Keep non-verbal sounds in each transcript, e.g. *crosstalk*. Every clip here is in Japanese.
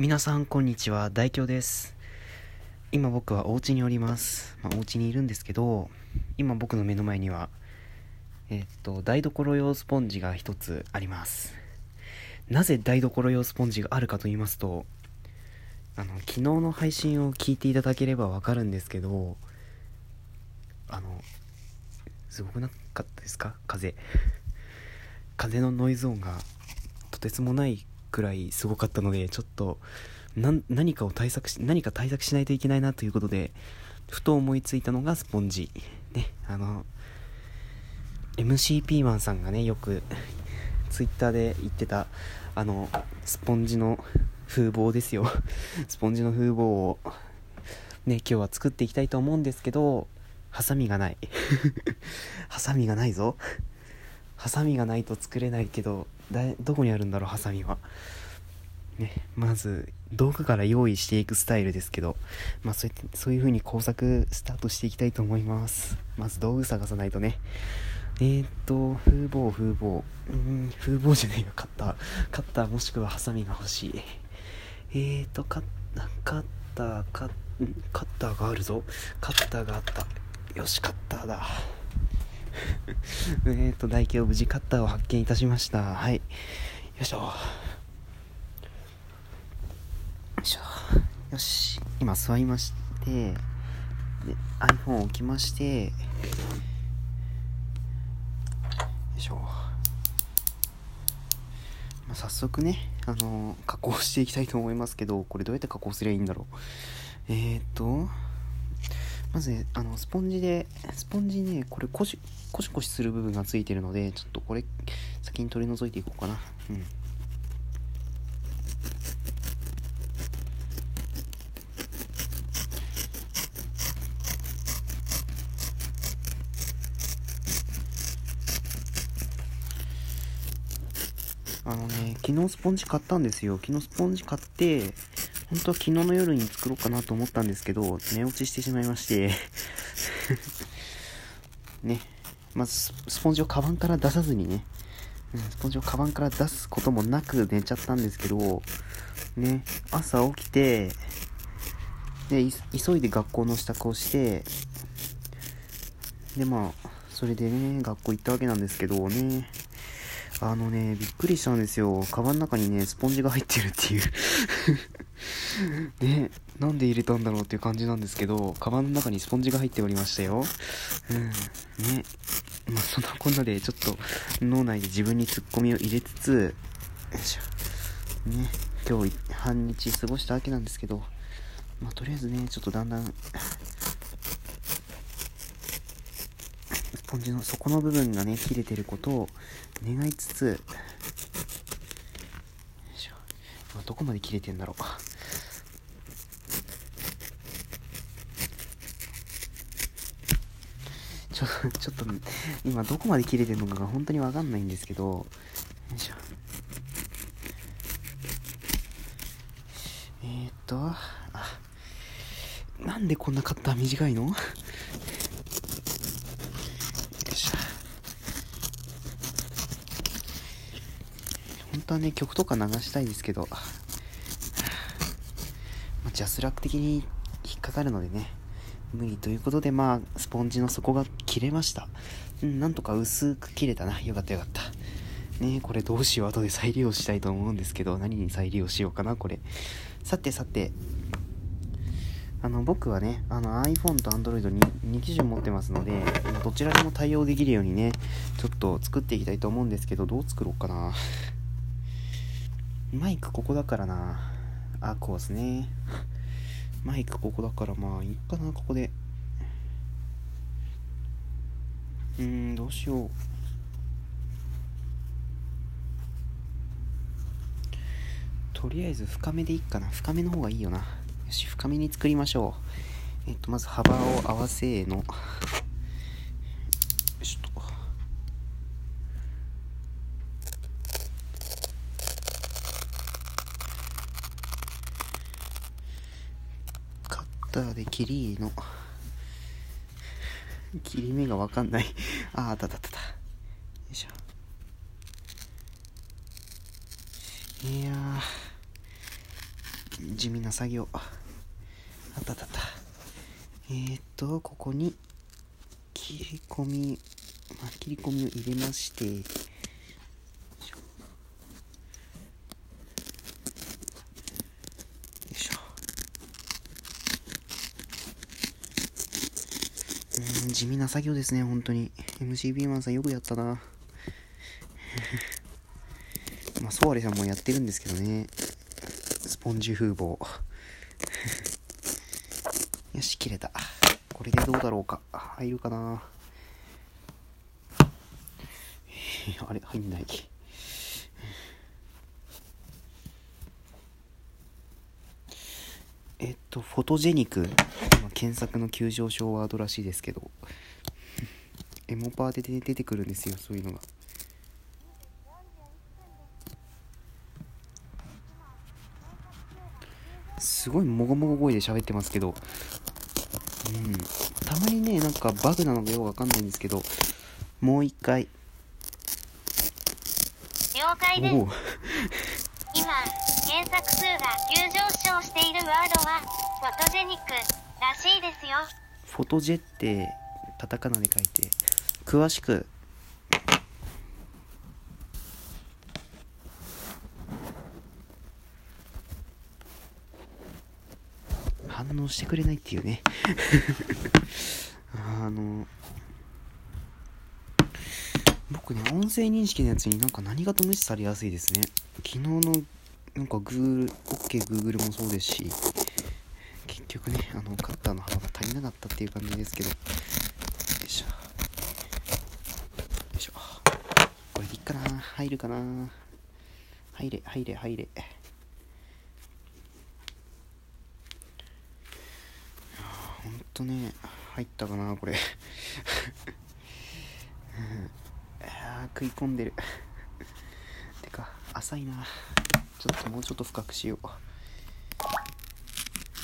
皆さんこんにちは。大京です。今僕はお家におります、まあ、お家にいるんですけど今僕の目の前にはえっと台所用スポンジが一つあります。なぜ台所用スポンジがあるかと言いますとあの昨日の配信を聞いていただければわかるんですけどあのすごくなかったですか？風。風のノイズ音がとてつもないくらいすごかったのでちょっと何かを対策し何か対策しないといけないなということでふと思いついたのがスポンジ。ねあの MC ピーマンさんがねよくツイッターで言ってたあのスポンジの風貌ですよ。*laughs* スポンジの風貌をね今日は作っていきたいと思うんですけどハサミがない。*laughs* ハサミがないぞ。ハサミがないと作れないけどだどこにあるんだろうハサミは。ねまず道具から用意していくスタイルですけどまあそうやってそういう風に工作スタートしていきたいと思います。まず道具探さないとね。えー、っと風貌風貌。うん風貌じゃないよ。カッター。カッターもしくはハサミが欲しい。えーとカッカッターカッカッターがあるぞ。カッターがあった。よしカッターだ。*laughs* えーと、大京無事カッターを発見いたしました。はい。よいしょ。よいしょ。よし。今座りまして、で、iPhone を置きまして、よいしょ。まあ、早速ね、あのー加工していきたいと思いますけど、これどうやって加工すりゃいいんだろう。えーと、まずね、あの、スポンジで、スポンジね、これコシ、コシコシする部分がついてるので、ちょっとこれ、先に取り除いていこうかな。うん。あのね、昨日スポンジ買ったんですよ。昨日スポンジ買って、本当は昨日の夜に作ろうかなと思ったんですけど、寝落ちしてしまいまして、*laughs* ね、まずスポンジをカバンから出さずにね、スポンジをカバンから出すこともなく寝ちゃったんですけど、ね、朝起きて、で、急いで学校の支度をして、で、まあ、それでね、学校行ったわけなんですけどね、あのね、びっくりしたんですよ。カバンの中にね、スポンジが入ってるっていう。*laughs* ね、なんで入れたんだろうっていう感じなんですけど、カバンの中にスポンジが入っておりましたよ。うん、ね。まあ、そんなこんなで、ちょっと脳内で自分にツッコミを入れつつ、よいしょ。ね、今日半日過ごしたわけなんですけど、まあ、とりあえずね、ちょっとだんだん、スポンジの底の部分がね、切れてることを願いつつ、よいしょ。今どこまで切れてんだろう。ちょ、*laughs* ちょっと、今どこまで切れてるのかが本当にわかんないんですけど、よいしょ。えーっと、あ、なんでこんなカッター短いのよいしょ。本はね、曲とか流したいですけど、*sighs* まあ、ジャスラック的に引っかかるのでね、無理ということで、まあ、スポンジの底が切れました。うん、なんとか薄く切れたな。よかったよかった。ねこれどうしよう。後で再利用したいと思うんですけど、何に再利用しようかな、これ。さてさて、あの、僕はね、あの iPhone と Android に2機種持ってますので、どちらでも対応できるようにね、ちょっと作っていきたいと思うんですけど、どう作ろうかな。マイクここだからな。あ、こうですね。マイクここだからまあいいかな、ここで。うーん、どうしよう。とりあえず深めでいいかな。深めの方がいいよな。よし、深めに作りましょう。えっと、まず幅を合わせの。よいしょっと。カッターで切りの。切り目がわかんない。あ、あったたた。よいしょ。いや地味な作業あったたたえー、っとここに切り込み、まあ、切り込みを入れましてよいしょうん地味な作業ですね本当に。MCB マンさんよくやったな。*laughs* まあソワレさんもやってるんですけどね。スポンジ風防 *laughs* よし切れた。これでどうだろうか。入るかな。*laughs* あれ入んない。えっとフォトジェニック。検索の急上昇ワードらしいですけど。エモパーで出てくるんですよそういうのが。すごいもごもご声で喋ってますけど。うん。たまにねなんかバグなのかよくわかんないんですけど。もう一回。了解です。今検索数が急上昇しているワードはフォトジェニックらしいですよ。フォトジェってカタカナで書いて詳しく反応してくれないっていうね。*laughs* あの僕ね音声認識のやつになんか何かと無視されやすいですね。昨日のなんか Google OKGoogle、もそうですし結局ねあのカッターの幅が足りなかったっていう感じですけど。よいしょ。よいしょ。これでいっかな。入るかな。入れ入れ入れ。いやほんとね入ったかなこれ。う *laughs* んいや食い込んでる。てか浅いな。ちょっともうちょっと深くしよう2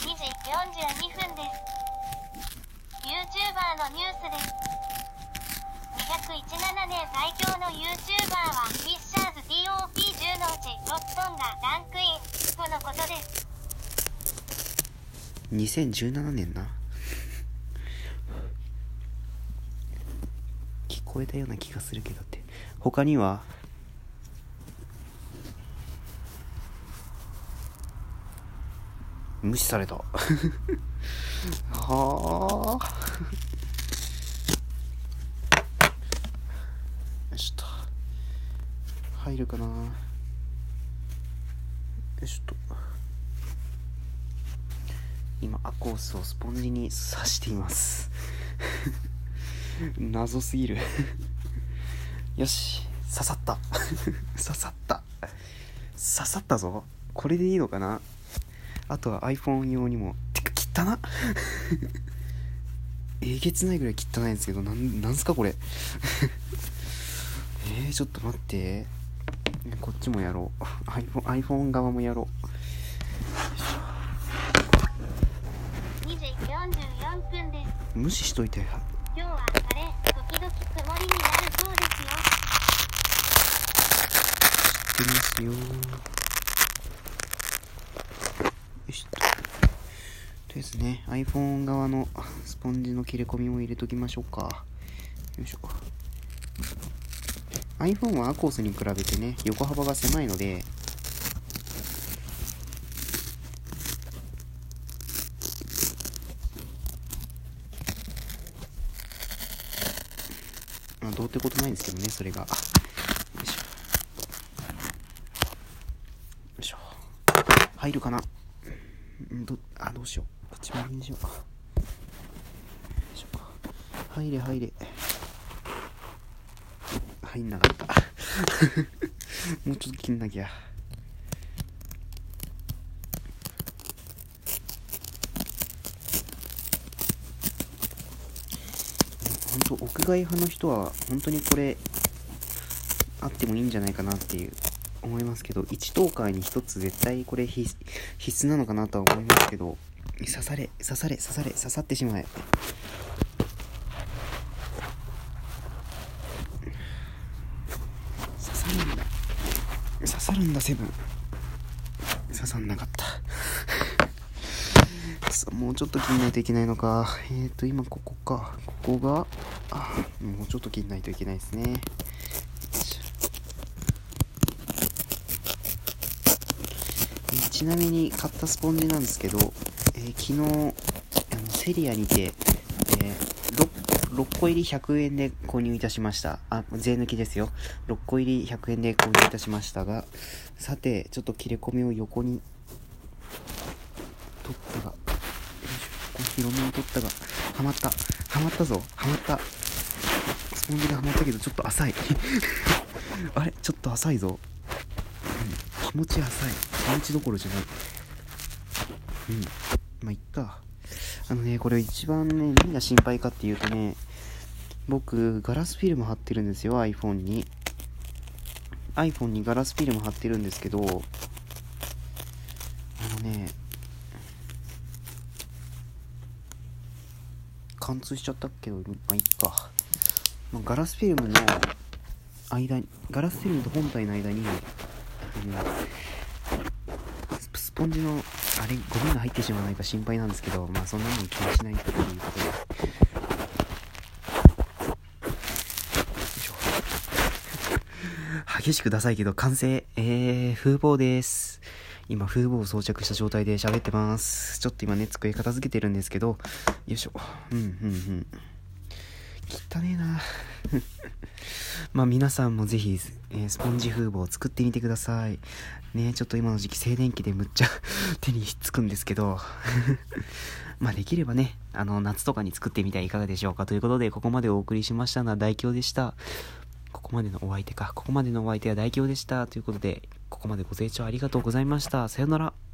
時42分です YouTuber のニュースです年最強の YouTuber はフィッシャーズ TOP10 のうち6本がランクイン。とのことです。2017年な。聞こえたような気がするけどって。他には？無視された。*laughs* はあ。よしと入るかな。よしっと。今アコースをスポンジに刺しています。*laughs* 謎すぎる。よし。刺さった。*laughs* 刺さった。刺さったぞ。これでいいのかな。あとは iPhone 用にも。てか汚な *laughs* えげつないぐらい汚いんですけどなんなんすかこれ。えー、ちょっと待って。こっちもやろう。*laughs* iPhone, iPhone 側もやろう。2時44分です。無視しといて。今日は晴れ時々曇りになるそうですよ。知ってますよ。よしととりあえずね iPhone 側のスポンジの切れ込みも入れときましょうか。よいしょ iPhone はアコースに比べてね横幅が狭いので。まあどうってことないんですけどねそれが。よいしょ。よいしょ。入るかな？んどあどうしよう。こっちもにしよう。よいしょ。入れ入れ。入んなかった。*laughs* もうちょっと切んなきゃ。本当屋外派の人は本当にこれあってもいいんじゃないかなっていう思いますけど1等間に1つ絶対これ必必須なのかなとは思いますけど刺され刺され刺され刺さってしまえ刺さるんだセブン。刺さんなかった。もうちょっと切んないといけないのか。えっ、ー、と今ここか。ここがあもうちょっと切んないといけないですね。ちなみに買ったスポンジなんですけど、えー、昨日あのセリアにて、6, 個入り100円で購入いたしました。あ税抜きですよ。6個入り100円で購入いたしましたがさてちょっと切れ込みを横に取ったがよいしょ。こ広めに取ったがはまった。はまったぞ。はまった。スポンジがはまったけどちょっと浅い。*laughs* あれ？ちょっと浅いぞ、うん、気持ち浅い。気持ちどころじゃない。うん。まあいっか。あのねこれ一番ね何が心配かっていうとね僕ガラスフィルム貼ってるんですよ iPhone に。iPhone にガラスフィルム貼ってるんですけどあのね貫通しちゃったけ？どまあいっか、まあ、ガラスフィルムの間にガラスフィルムと本体の間に、うん、スポンジのあれゴミが入ってしまわないか心配なんですけどまあそんなの気にしないということで。激しくダサいけど完成。えー、風貌です。今風貌を装着した状態で喋ってます。ちょっと今ね机片付けてるんですけど。よいしょ。うんうんうん。汚ねえな。*laughs* まあ皆さんもぜひ、えー、スポンジ風貌を作ってみてください。ねちょっと今の時期静電気でむっちゃ *laughs* 手にひっつくんですけど。*laughs* まあできればねあの夏とかに作ってみてはいかがでしょうか。ということでここまでお送りしましたのは大京でした。ここまでのお相手かここまでのお相手は大京でした。ということでここまでご清聴ありがとうございました。さようなら。